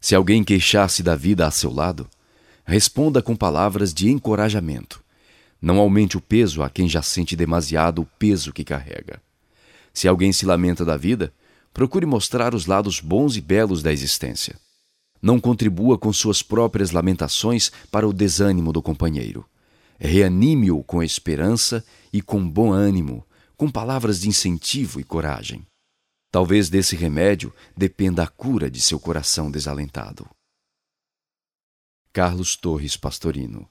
Se alguém queixar-se da vida a seu lado, responda com palavras de encorajamento. Não aumente o peso a quem já sente demasiado o peso que carrega. Se alguém se lamenta da vida, procure mostrar os lados bons e belos da existência. Não contribua com suas próprias lamentações para o desânimo do companheiro. Reanime-o com esperança e com bom ânimo, com palavras de incentivo e coragem. Talvez desse remédio dependa a cura de seu coração desalentado. Carlos Torres Pastorino